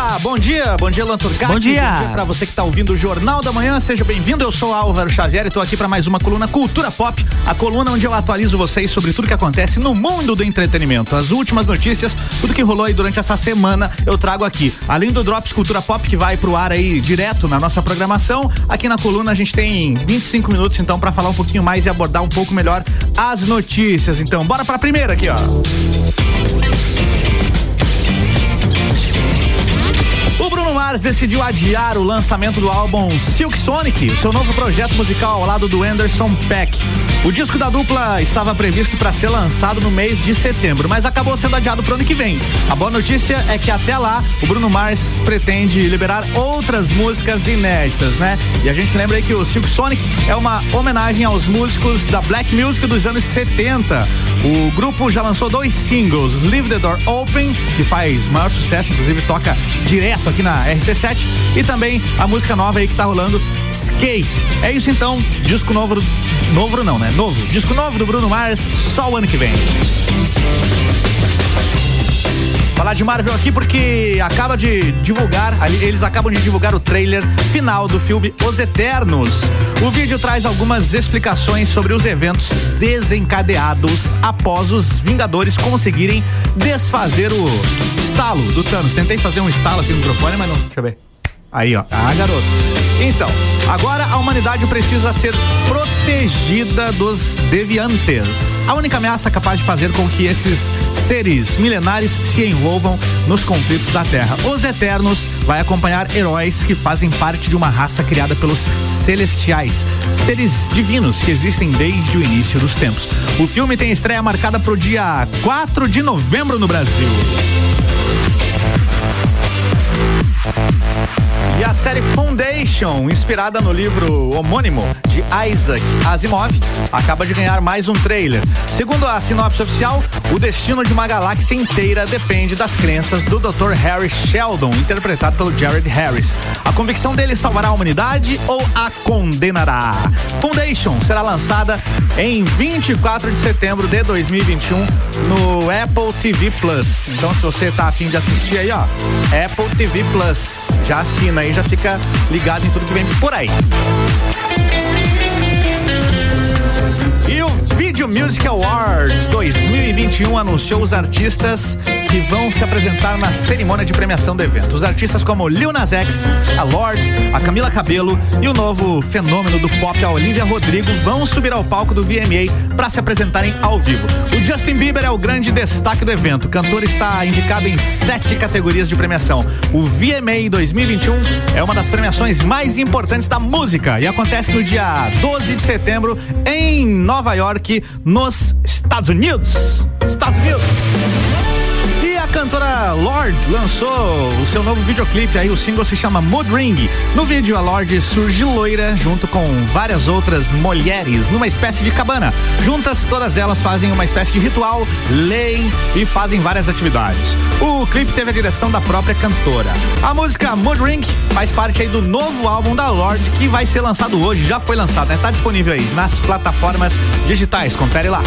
Opa, bom dia, bom dia Lanturcati. Bom dia. Bom dia pra você que tá ouvindo o Jornal da Manhã, seja bem-vindo, eu sou Álvaro Xavier e tô aqui para mais uma coluna Cultura Pop, a coluna onde eu atualizo vocês sobre tudo que acontece no mundo do entretenimento. As últimas notícias, tudo que rolou aí durante essa semana, eu trago aqui. Além do Drops Cultura Pop, que vai pro ar aí direto na nossa programação, aqui na coluna a gente tem 25 minutos então para falar um pouquinho mais e abordar um pouco melhor as notícias. Então, bora pra primeira aqui, ó. O Bruno Mars decidiu adiar o lançamento do álbum Silk Sonic, seu novo projeto musical ao lado do Anderson Peck. O disco da dupla estava previsto para ser lançado no mês de setembro, mas acabou sendo adiado para o ano que vem. A boa notícia é que até lá o Bruno Mars pretende liberar outras músicas inéditas, né? E a gente lembra aí que o Silk Sonic é uma homenagem aos músicos da Black Music dos anos 70. O grupo já lançou dois singles, Leave the Door Open, que faz maior sucesso, inclusive toca direto aqui na RC7 e também a música nova aí que tá rolando, Skate. É isso então, disco novo, novo não, né? Novo, disco novo do Bruno Mars, só o ano que vem. Falar de Marvel aqui porque acaba de divulgar, eles acabam de divulgar o trailer final do filme Os Eternos. O vídeo traz algumas explicações sobre os eventos desencadeados após os Vingadores conseguirem desfazer o estalo do Thanos. Tentei fazer um estalo aqui no microfone, mas não. Deixa eu ver. Aí, ó. Ah, garoto. Então, agora a humanidade precisa ser protegida dos deviantes. A única ameaça capaz de fazer com que esses seres milenares se envolvam nos conflitos da Terra. Os Eternos vai acompanhar heróis que fazem parte de uma raça criada pelos celestiais, seres divinos que existem desde o início dos tempos. O filme tem estreia marcada para o dia 4 de novembro no Brasil. Inspirada no livro homônimo de Isaac Asimov, acaba de ganhar mais um trailer. Segundo a sinopse oficial, o destino de uma galáxia inteira depende das crenças do Dr. Harry Sheldon, interpretado pelo Jared Harris. A convicção dele salvará a humanidade ou a condenará? Foundation será lançada em 24 de setembro de 2021 no Apple TV Plus. Então, se você tá afim de assistir aí, ó, Apple TV Plus, já assina aí, já fica ligado em tudo que vem por aí. Video Music Awards 2021 anunciou os artistas que vão se apresentar na cerimônia de premiação do evento. Os artistas como Lil Nas X, a Lorde, a Camila Cabelo e o novo fenômeno do pop, a Olivia Rodrigo, vão subir ao palco do VMA para se apresentarem ao vivo. O Justin Bieber é o grande destaque do evento. O cantor está indicado em sete categorias de premiação. O VMA 2021 é uma das premiações mais importantes da música e acontece no dia 12 de setembro em Nova York, nos Estados Unidos. Estados Unidos cantora Lorde lançou o seu novo videoclipe, aí o single se chama Mood Ring. No vídeo, a Lorde surge loira junto com várias outras mulheres numa espécie de cabana. Juntas, todas elas fazem uma espécie de ritual, leem e fazem várias atividades. O clipe teve a direção da própria cantora. A música Mood Ring faz parte aí do novo álbum da Lorde que vai ser lançado hoje, já foi lançado, né? Tá disponível aí nas plataformas digitais. Confere lá.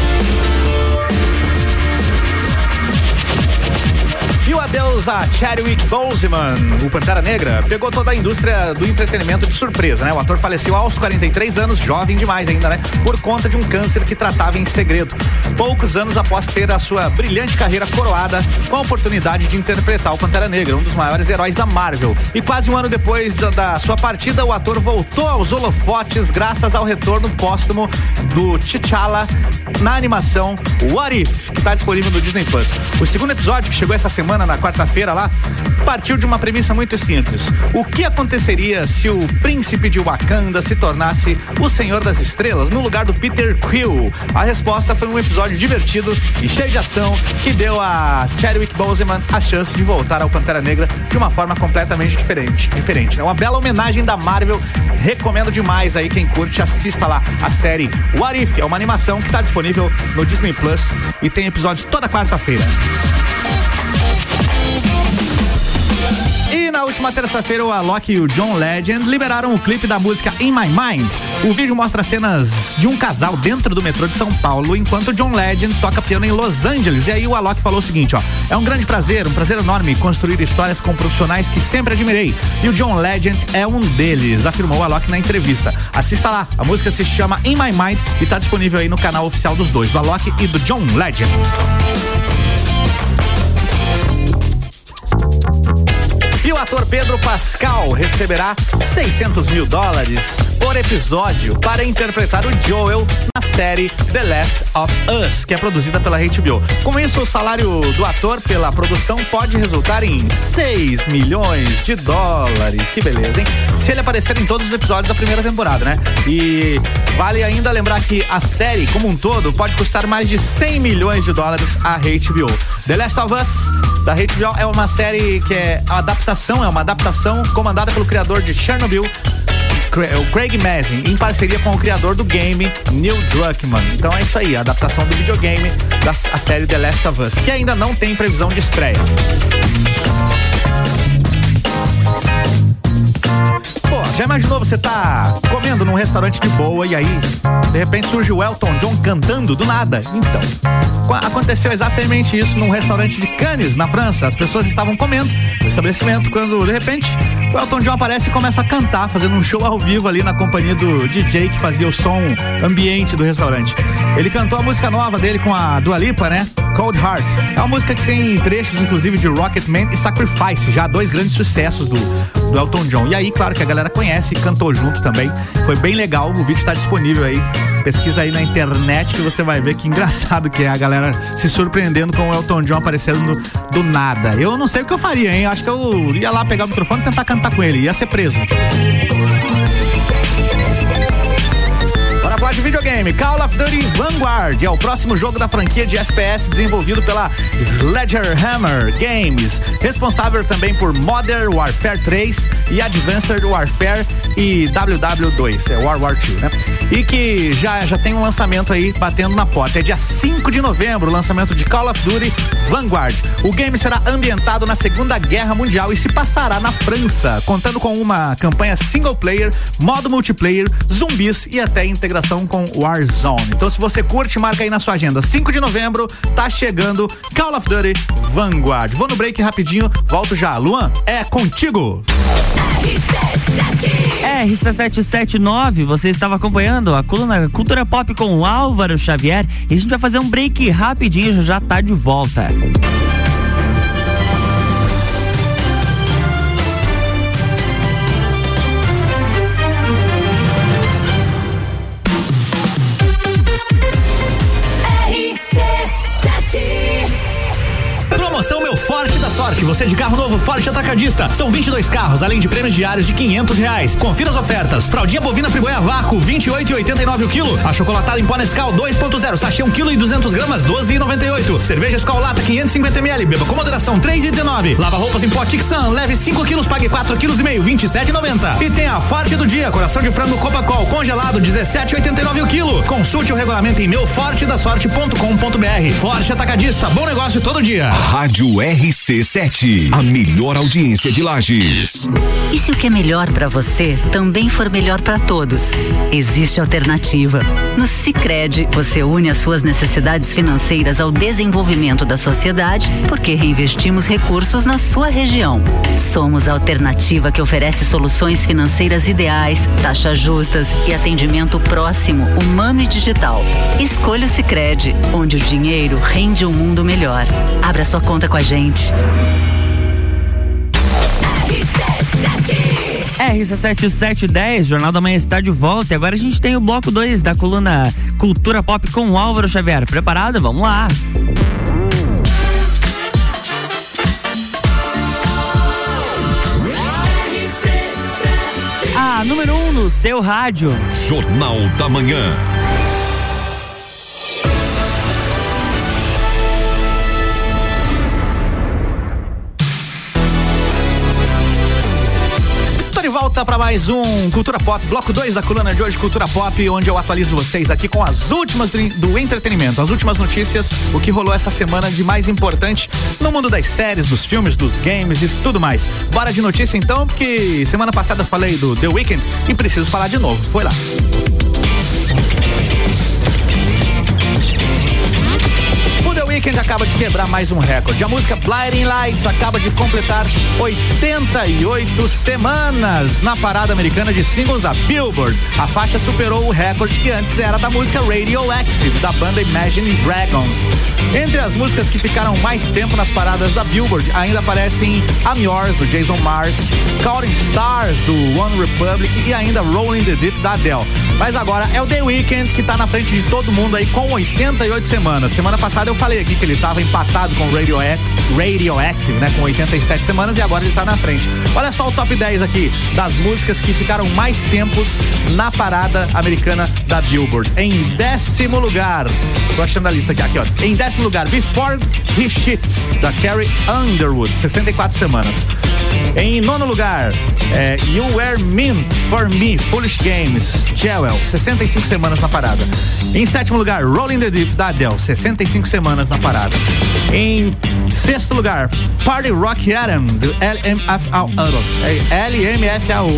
Adeus a Chadwick Boseman, o Pantera Negra, pegou toda a indústria do entretenimento de surpresa, né? O ator faleceu aos 43 anos, jovem demais ainda, né? Por conta de um câncer que tratava em segredo. Poucos anos após ter a sua brilhante carreira coroada com a oportunidade de interpretar o Pantera Negra, um dos maiores heróis da Marvel. E quase um ano depois da, da sua partida, o ator voltou aos holofotes graças ao retorno póstumo do T'Challa na animação What If, que está disponível no Disney Plus. O segundo episódio, que chegou essa semana, na quarta-feira lá, partiu de uma premissa muito simples. O que aconteceria se o príncipe de Wakanda se tornasse o Senhor das Estrelas no lugar do Peter Quill? A resposta foi um episódio divertido e cheio de ação que deu a Chadwick Boseman a chance de voltar ao Pantera Negra de uma forma completamente diferente. diferente né? Uma bela homenagem da Marvel. Recomendo demais aí quem curte, assista lá a série What If. É uma animação que está disponível no Disney Plus e tem episódios toda quarta-feira. E na última terça-feira, o Alok e o John Legend liberaram o clipe da música In My Mind. O vídeo mostra cenas de um casal dentro do metrô de São Paulo, enquanto John Legend toca piano em Los Angeles. E aí o Alok falou o seguinte, ó: "É um grande prazer, um prazer enorme construir histórias com profissionais que sempre admirei. E o John Legend é um deles", afirmou o Alok na entrevista. Assista lá, a música se chama In My Mind e está disponível aí no canal oficial dos dois, do Alok e do John Legend. O ator Pedro Pascal receberá 600 mil dólares por episódio para interpretar o Joel na série The Last of Us, que é produzida pela HBO. Com isso, o salário do ator pela produção pode resultar em 6 milhões de dólares. Que beleza, hein? Se ele aparecer em todos os episódios da primeira temporada, né? E vale ainda lembrar que a série, como um todo, pode custar mais de 100 milhões de dólares à HBO. The Last of Us, da HBO, é uma série que é adaptação é uma adaptação comandada pelo criador de Chernobyl, o Craig Mazin, em parceria com o criador do game, Neil Druckmann. Então é isso aí, a adaptação do videogame da série The Last of Us, que ainda não tem previsão de estreia. Já imaginou você tá comendo num restaurante de boa e aí, de repente surge o Elton John cantando do nada? Então, aconteceu exatamente isso num restaurante de Cannes, na França. As pessoas estavam comendo no estabelecimento quando, de repente, o Elton John aparece e começa a cantar, fazendo um show ao vivo ali na companhia do DJ que fazia o som ambiente do restaurante. Ele cantou a música nova dele com a Dua Lipa, né? Cold Heart. É uma música que tem trechos, inclusive, de Rocketman e Sacrifice, já dois grandes sucessos do, do Elton John. E aí, claro que a galera conhece e cantou junto também. Foi bem legal, o vídeo está disponível aí. Pesquisa aí na internet que você vai ver que engraçado que é a galera se surpreendendo com o Elton John aparecendo do, do nada. Eu não sei o que eu faria, hein? Acho que eu ia lá pegar o microfone e tentar cantar com ele. Ia ser preso de videogame. Call of Duty Vanguard é o próximo jogo da franquia de FPS desenvolvido pela Sledgehammer Games, responsável também por Modern Warfare 3 e Advanced Warfare e WW2, é World War II, né? E que já, já tem um lançamento aí batendo na porta. É dia 5 de novembro lançamento de Call of Duty Vanguard. O game será ambientado na Segunda Guerra Mundial e se passará na França, contando com uma campanha single player, modo multiplayer, zumbis e até integração com Warzone. Então, se você curte, marca aí na sua agenda. 5 de novembro, tá chegando Call of Duty Vanguard. Vou no break rapidinho, volto já. Luan, é contigo. RC779, você estava acompanhando a coluna Cultura Pop com Álvaro Xavier e a gente vai fazer um break rapidinho, já tá de volta. sorte. Você é de carro novo, Forte Atacadista. São 22 carros, além de prêmios diários de quinhentos reais. Confira as ofertas. Fraldinha bovina frigoia vácuo, 28,89 o quilo. A chocolatada em pó Nescau 2.0, sachê 1 quilo e 200 gramas, 12,98. Cerveja Escolata 550 ml, beba com moderação, 3,19. Lava roupas em pó Tixan, leve 5 quilos, pague 4,5 kg, 27,90. E tem a Forte do dia, coração de frango Copacol congelado 17,89 o quilo. Consulte o regulamento em meufortedasorte.com.br. Forte Atacadista, bom negócio todo dia. Rádio RC7 sete, a melhor audiência de Lages. E se o que é melhor para você também for melhor para todos? Existe alternativa. No Sicredi, você une as suas necessidades financeiras ao desenvolvimento da sociedade, porque reinvestimos recursos na sua região. Somos a alternativa que oferece soluções financeiras ideais, taxas justas e atendimento próximo, humano e digital. Escolha o Sicredi, onde o dinheiro rende um mundo melhor. Abra sua conta com a gente. RC7710, Jornal da Manhã está de volta e agora a gente tem o bloco 2 da coluna Cultura Pop com o Álvaro Xavier. Preparado? Vamos lá! A número 1 um no seu rádio. Jornal da Manhã. Volta para mais um Cultura Pop, bloco 2 da coluna de hoje, Cultura Pop, onde eu atualizo vocês aqui com as últimas do, entretenimento, as últimas notícias, o que rolou essa semana de mais importante no mundo das séries, dos filmes, dos games e tudo mais. Bora de notícia então, porque semana passada falei do The Weeknd e preciso falar de novo. Foi lá. Weeknd acaba de quebrar mais um recorde. A música Blinding Lights acaba de completar 88 semanas na parada americana de singles da Billboard. A faixa superou o recorde que antes era da música Radioactive, da banda Imagine Dragons. Entre as músicas que ficaram mais tempo nas paradas da Billboard, ainda aparecem I'm Yours, do Jason Mars, Counting Stars, do One Republic e ainda Rolling the Deep, da Adele. Mas agora é o The Weeknd que tá na frente de todo mundo aí com 88 semanas. Semana passada eu falei aqui que ele estava empatado com Radioactive, Radioactive, né, com 87 semanas e agora ele está na frente. Olha só o top 10 aqui das músicas que ficaram mais tempos na parada americana da Billboard. Em décimo lugar, tô achando a lista aqui, aqui ó. Em décimo lugar, Before He Shits, da Carrie Underwood, 64 semanas. Em nono lugar, é, You Were Meant for Me, Foolish Games, Jewel, 65 semanas na parada. Em sétimo lugar, Rolling the Deep, da Adele, 65 semanas na parada. Em sexto lugar, Party Rock Adam, do LMFAO, é, LMFAO,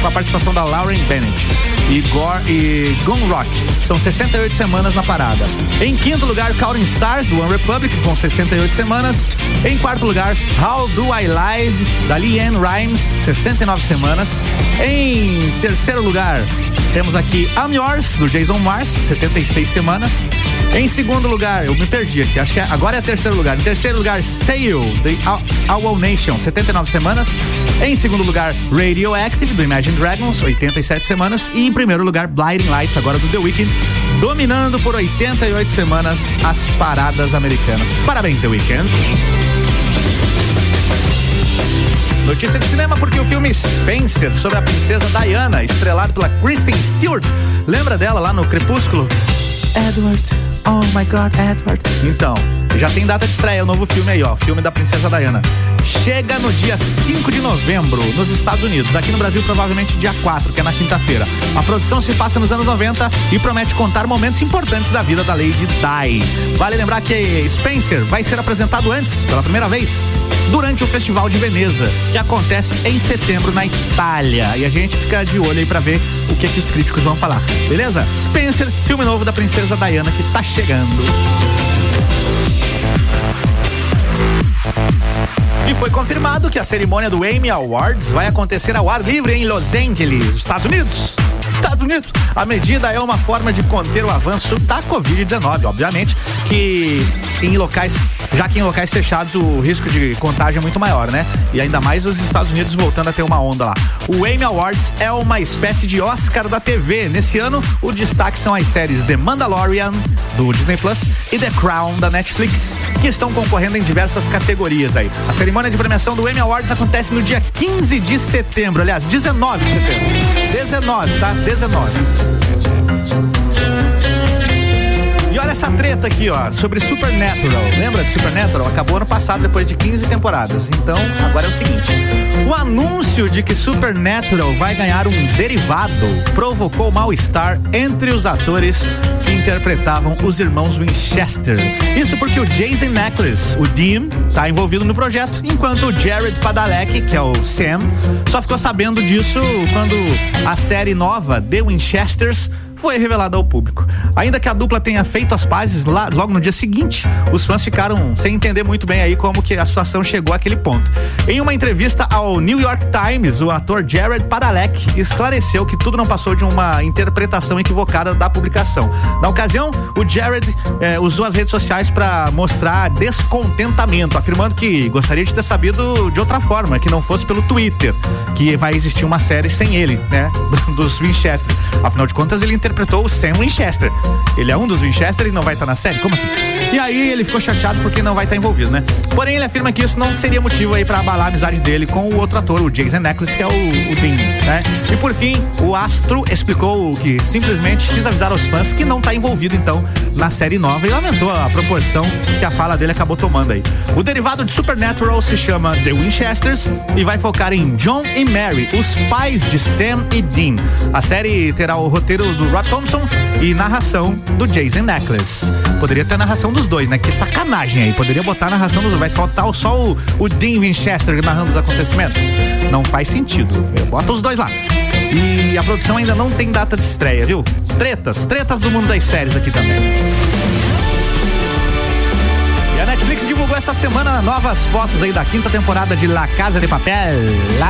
com a participação da Lauren Bennett e, Gore, e Gun Rock. São 68 semanas na parada. Em quinto lugar, Counting Stars, do One Republic, com 68 semanas. Em quarto lugar, How Do I Live, da Leanne Rhymes, 69 semanas. Em terceiro lugar, temos aqui I'm Yours, do Jason Mars, 76 semanas. Em segundo lugar, eu me perdi aqui, acho que é, agora é terceiro lugar. Em terceiro lugar, Sail, The Owl Nation, 79 semanas. Em segundo lugar, Radioactive, do Imagine Dragons, 87 semanas. E em primeiro lugar, Blinding Lights, agora do The Weeknd, dominando por 88 semanas as paradas americanas. Parabéns, The Weeknd. Notícia de cinema porque o filme Spencer sobre a princesa Diana, estrelado pela Kristen Stewart, lembra dela lá no Crepúsculo? Edward, oh my God, Edward. Então, já tem data de estreia o novo filme aí, ó, filme da princesa Diana. Chega no dia 5 de novembro nos Estados Unidos, aqui no Brasil provavelmente dia 4, que é na quinta-feira. A produção se passa nos anos 90 e promete contar momentos importantes da vida da Lady Di. Vale lembrar que Spencer vai ser apresentado antes, pela primeira vez, durante o Festival de Veneza, que acontece em setembro na Itália. E a gente fica de olho aí para ver o que, que os críticos vão falar. Beleza? Spencer, filme novo da princesa Diana que tá chegando. E foi confirmado que a cerimônia do Emmy Awards vai acontecer ao ar livre em Los Angeles, Estados Unidos. Estados Unidos. A medida é uma forma de conter o avanço da Covid-19, obviamente, que em locais já que em locais fechados o risco de contágio é muito maior, né? E ainda mais os Estados Unidos voltando a ter uma onda lá. O Emmy Awards é uma espécie de Oscar da TV. Nesse ano, o destaque são as séries The Mandalorian, do Disney Plus, e The Crown, da Netflix, que estão concorrendo em diversas categorias aí. A cerimônia de premiação do Emmy Awards acontece no dia 15 de setembro, aliás, 19 de setembro. 19, tá? 19. Essa treta aqui, ó, sobre Supernatural. Lembra de Supernatural? Acabou ano passado, depois de 15 temporadas. Então, agora é o seguinte: o anúncio de que Supernatural vai ganhar um derivado provocou mal-estar entre os atores que interpretavam os irmãos Winchester. Isso porque o Jason Necklace, o Dean, tá envolvido no projeto, enquanto o Jared Padalecki, que é o Sam, só ficou sabendo disso quando a série nova The Winchesters foi revelada ao público. Ainda que a dupla tenha feito as pazes lá, logo no dia seguinte, os fãs ficaram sem entender muito bem aí como que a situação chegou àquele ponto. Em uma entrevista ao New York Times, o ator Jared Padalecki esclareceu que tudo não passou de uma interpretação equivocada da publicação. Na ocasião, o Jared eh, usou as redes sociais para mostrar descontentamento, afirmando que gostaria de ter sabido de outra forma, que não fosse pelo Twitter, que vai existir uma série sem ele, né, dos Winchester. Afinal de contas, ele interpretou o Sam Winchester. Ele é um dos Winchester e não vai estar na série? Como assim? E aí ele ficou chateado porque não vai estar envolvido, né? Porém, ele afirma que isso não seria motivo aí para abalar a amizade dele com o outro ator, o Jason Necklace, que é o, o Dean, né? E por fim, o Astro explicou que simplesmente quis avisar aos fãs que não está envolvido então na série nova e lamentou a proporção que a fala dele acabou tomando aí. O derivado de Supernatural se chama The Winchesters e vai focar em John e Mary, os pais de Sam e Dean. A série terá o roteiro do Rob Thompson e narração do Jason Necklace. Poderia ter a narração dos dois, né? Que sacanagem aí. Poderia botar a narração dos dois. Vai soltar só o, o Dean Winchester narrando os acontecimentos. Não faz sentido. Bota os dois lá. E a produção ainda não tem data de estreia, viu? Tretas, tretas do mundo das séries aqui também. Netflix divulgou essa semana novas fotos aí da quinta temporada de La Casa de Papel.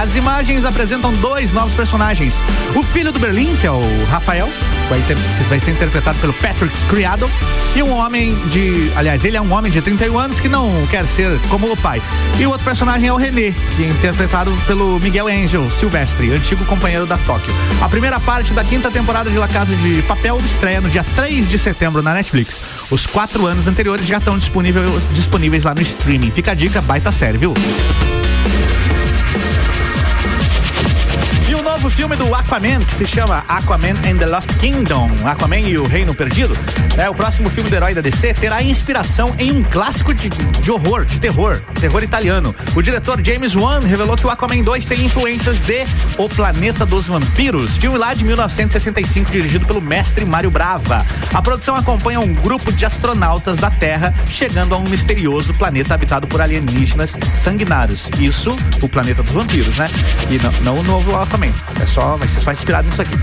As imagens apresentam dois novos personagens. O filho do Berlim, que é o Rafael, vai, ter, vai ser interpretado pelo Patrick Criado, e um homem de. Aliás, ele é um homem de 31 anos que não quer ser como o pai. E o outro personagem é o René, que é interpretado pelo Miguel Angel Silvestre, antigo companheiro da Tóquio. A primeira parte da quinta temporada de La Casa de Papel estreia no dia 3 de setembro na Netflix. Os quatro anos anteriores já estão disponíveis disponíveis lá no streaming. Fica a dica, baita série, viu? Novo filme do Aquaman, que se chama Aquaman and the Lost Kingdom, Aquaman e o Reino Perdido, é o próximo filme do herói da DC, terá inspiração em um clássico de, de horror, de terror, terror italiano. O diretor James Wan revelou que o Aquaman 2 tem influências de O Planeta dos Vampiros, filme lá de 1965, dirigido pelo mestre Mário Brava. A produção acompanha um grupo de astronautas da Terra chegando a um misterioso planeta habitado por alienígenas sanguinários. Isso, o planeta dos vampiros, né? E não, não o novo Aquaman. É só, vai ser só inspirado nisso aqui.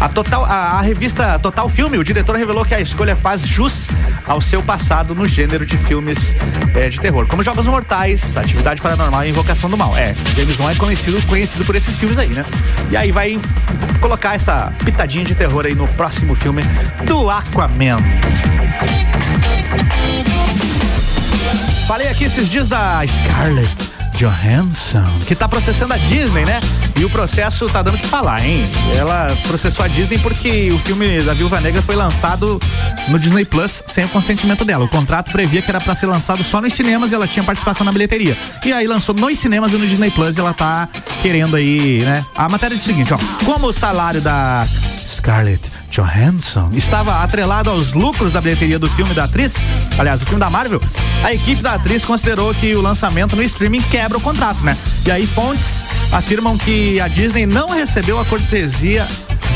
A, total, a, a, revista Total Filme, o diretor revelou que a escolha faz jus ao seu passado no gênero de filmes é, de terror, como Jogos Mortais, Atividade Paranormal e Invocação do Mal. É, James Wan é conhecido, conhecido por esses filmes aí, né? E aí vai colocar essa pitadinha de terror aí no próximo filme do Aquaman. Falei aqui esses dias da Scarlett Johansson, que tá processando a Disney, né? E o processo tá dando o que falar, hein? Ela processou a Disney porque o filme da Viúva Negra foi lançado no Disney Plus sem o consentimento dela. O contrato previa que era para ser lançado só nos cinemas e ela tinha participação na bilheteria. E aí lançou nos cinemas e no Disney Plus e ela tá querendo aí, né? A matéria diz o seguinte, ó. Como o salário da Scarlett Johansson estava atrelado aos lucros da bilheteria do filme da atriz, aliás, do filme da Marvel, a equipe da atriz considerou que o lançamento no streaming quebra o contrato, né? E aí fontes afirmam que a Disney não recebeu a cortesia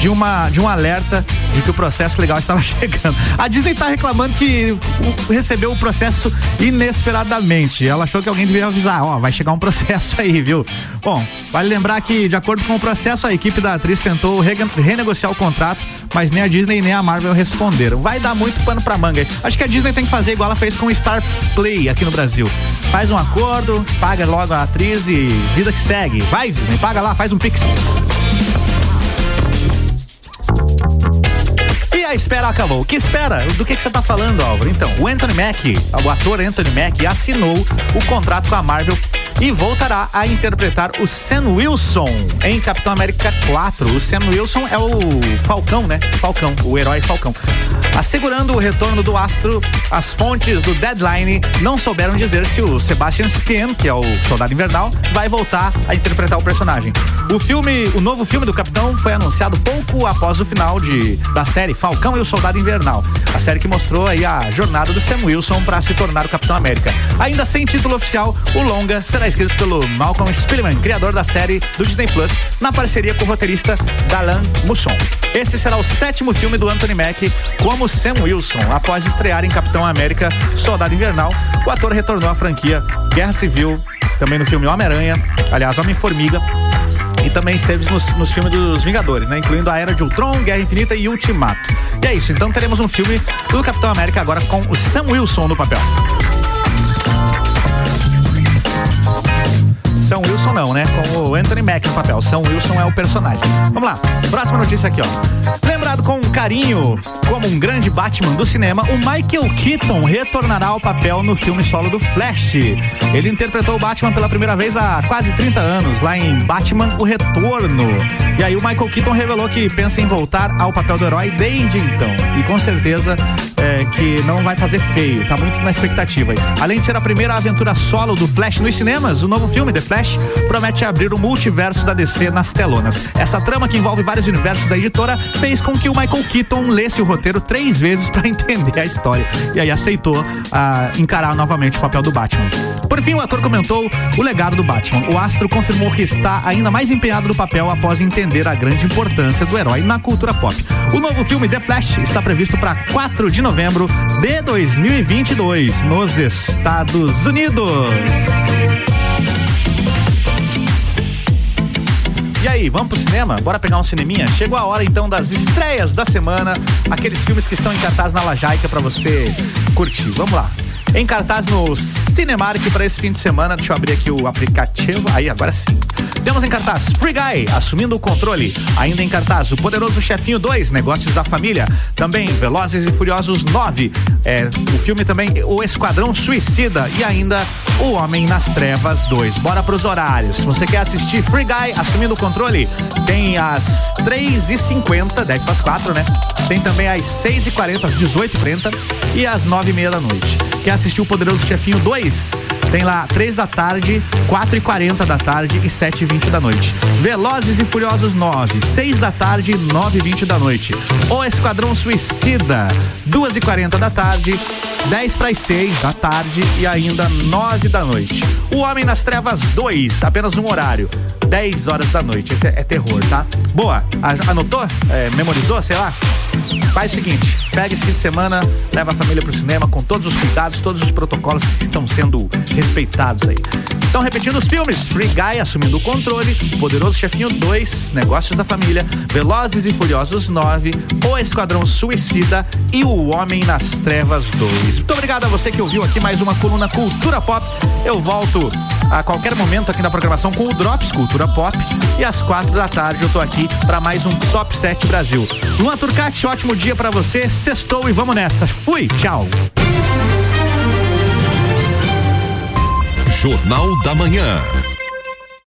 de uma de um alerta de que o processo legal estava chegando. A Disney está reclamando que recebeu o processo inesperadamente. Ela achou que alguém devia avisar, ó, vai chegar um processo aí, viu? Bom, vale lembrar que de acordo com o processo a equipe da atriz tentou renegociar o contrato, mas nem a Disney nem a Marvel responderam. Vai dar muito pano pra manga. Acho que a Disney tem que fazer igual ela fez com o Star Play aqui no Brasil. Faz um acordo, paga logo a atriz e vida que segue. Vai Disney, paga lá, faz um pix. A espera acabou. Que espera? Do que, que você tá falando, Álvaro? Então, o Anthony Mack, o ator Anthony Mack, assinou o contrato com a Marvel e voltará a interpretar o Sam Wilson em Capitão América 4. O Sam Wilson é o Falcão, né? Falcão, o herói Falcão. Assegurando o retorno do astro, as fontes do Deadline não souberam dizer se o Sebastian Stan, que é o Soldado Invernal, vai voltar a interpretar o personagem. O filme, o novo filme do Capitão foi anunciado pouco após o final de, da série Falcão e o Soldado Invernal. A série que mostrou aí a jornada do Sam Wilson para se tornar o Capitão América. Ainda sem título oficial, o longa será escrito pelo Malcolm Spillman, criador da série do Disney Plus, na parceria com o roteirista Dalan Musson. Esse será o sétimo filme do Anthony Mack como Sam Wilson. Após estrear em Capitão América Soldado Invernal, o ator retornou à franquia Guerra Civil, também no filme Homem-Aranha, aliás, Homem-Formiga, e também esteve nos, nos filmes dos Vingadores, né? Incluindo a Era de Ultron, Guerra Infinita e Ultimato. E é isso, então teremos um filme do Capitão América agora com o Sam Wilson no papel. Wilson não, né? Com o Anthony Mack no papel. São Wilson é o personagem. Vamos lá. Próxima notícia aqui, ó. Lembra Lembrado com carinho como um grande Batman do cinema, o Michael Keaton retornará ao papel no filme solo do Flash. Ele interpretou o Batman pela primeira vez há quase 30 anos, lá em Batman O Retorno. E aí o Michael Keaton revelou que pensa em voltar ao papel do herói desde então. E com certeza que não vai fazer feio, tá muito na expectativa. Além de ser a primeira aventura solo do Flash nos cinemas, o novo filme The Flash promete abrir o multiverso da DC nas telonas. Essa trama que envolve vários universos da editora fez com que o Michael Keaton lesse o roteiro três vezes para entender a história e aí aceitou ah, encarar novamente o papel do Batman. Por fim, o ator comentou o legado do Batman. O astro confirmou que está ainda mais empenhado no papel após entender a grande importância do herói na cultura pop. O novo filme The Flash está previsto para 4 de novembro de 2022 nos Estados Unidos. E aí, vamos pro cinema? Bora pegar um cineminha? Chegou a hora então das estreias da semana, aqueles filmes que estão em cartaz na Lajaica para você curtir. Vamos lá. Em cartaz no Cinemark para esse fim de semana, deixa eu abrir aqui o aplicativo. Aí, agora sim. Temos em cartaz Free Guy, assumindo o controle. Ainda em cartaz, o Poderoso Chefinho 2, Negócios da Família. Também Velozes e Furiosos 9. É, o filme também O Esquadrão Suicida. E ainda O Homem nas Trevas 2. Bora pros horários. Você quer assistir Free Guy, assumindo o controle, tem às 3h50, 10 para as 4, né? Tem também às 6h40, às 18h30 e às 9h30 da noite. Quer assistir o Poderoso Chefinho 2? Tem lá 3 da tarde, 4 e 40 da tarde e 7 e 20 da noite. Velozes e Furiosos 9, 6 da tarde, 9 e 20 da noite. O Esquadrão Suicida, 2 e 40 da tarde, 10 para as 6 da tarde e ainda 9 da noite. O Homem nas Trevas 2, apenas um horário. 10 horas da noite. Esse é, é terror, tá? Boa. Anotou? É, memorizou, sei lá? Faz o seguinte, pega esse fim de semana, leva a família pro cinema com todos os cuidados, todos os protocolos que estão sendo respeitados aí. Então, repetindo os filmes: Free Guy assumindo o controle, Poderoso Chefinho 2, Negócios da Família, Velozes e Furiosos 9, O Esquadrão Suicida e O Homem nas Trevas 2. Muito obrigado a você que ouviu aqui mais uma coluna Cultura Pop. Eu volto a qualquer momento aqui na programação com o Drops Cultura Pop e às quatro da tarde eu tô aqui para mais um Top 7 Brasil. Luan Turcati, ótimo dia para você. Sextou e vamos nessa. Fui, tchau. Jornal da Manhã.